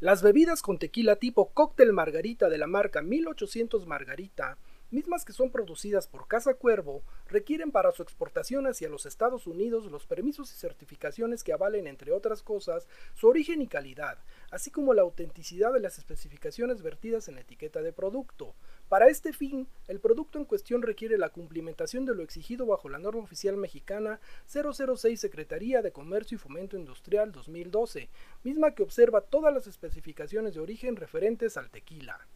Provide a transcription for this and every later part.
Las bebidas con tequila tipo cóctel margarita de la marca 1800 Margarita, mismas que son producidas por Casa Cuervo, requieren para su exportación hacia los Estados Unidos los permisos y certificaciones que avalen, entre otras cosas, su origen y calidad, así como la autenticidad de las especificaciones vertidas en la etiqueta de producto. Para este fin, el producto en cuestión requiere la cumplimentación de lo exigido bajo la norma oficial mexicana 006 Secretaría de Comercio y Fomento Industrial 2012, misma que observa todas las especificaciones de origen referentes al tequila.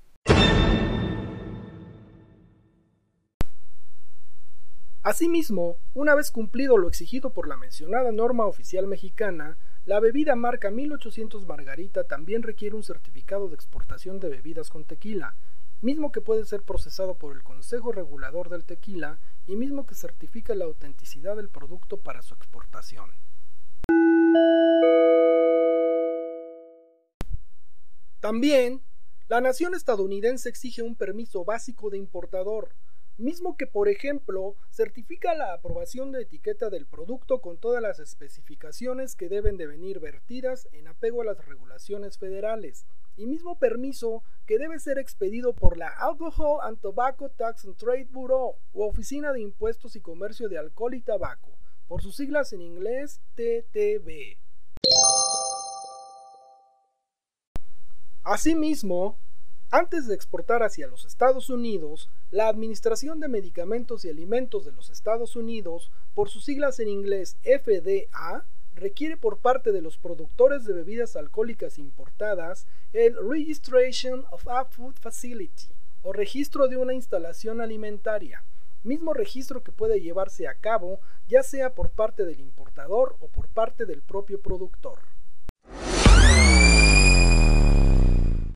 Asimismo, una vez cumplido lo exigido por la mencionada norma oficial mexicana, la bebida marca 1800 Margarita también requiere un certificado de exportación de bebidas con tequila, mismo que puede ser procesado por el Consejo Regulador del Tequila y mismo que certifica la autenticidad del producto para su exportación. También, la nación estadounidense exige un permiso básico de importador, mismo que por ejemplo certifica la aprobación de etiqueta del producto con todas las especificaciones que deben de venir vertidas en apego a las regulaciones federales, y mismo permiso que debe ser expedido por la Alcohol and Tobacco Tax and Trade Bureau o Oficina de Impuestos y Comercio de Alcohol y Tabaco, por sus siglas en inglés TTB. Asimismo, antes de exportar hacia los Estados Unidos, la Administración de Medicamentos y Alimentos de los Estados Unidos, por sus siglas en inglés FDA, requiere por parte de los productores de bebidas alcohólicas importadas el Registration of a Food Facility o registro de una instalación alimentaria, mismo registro que puede llevarse a cabo ya sea por parte del importador o por parte del propio productor.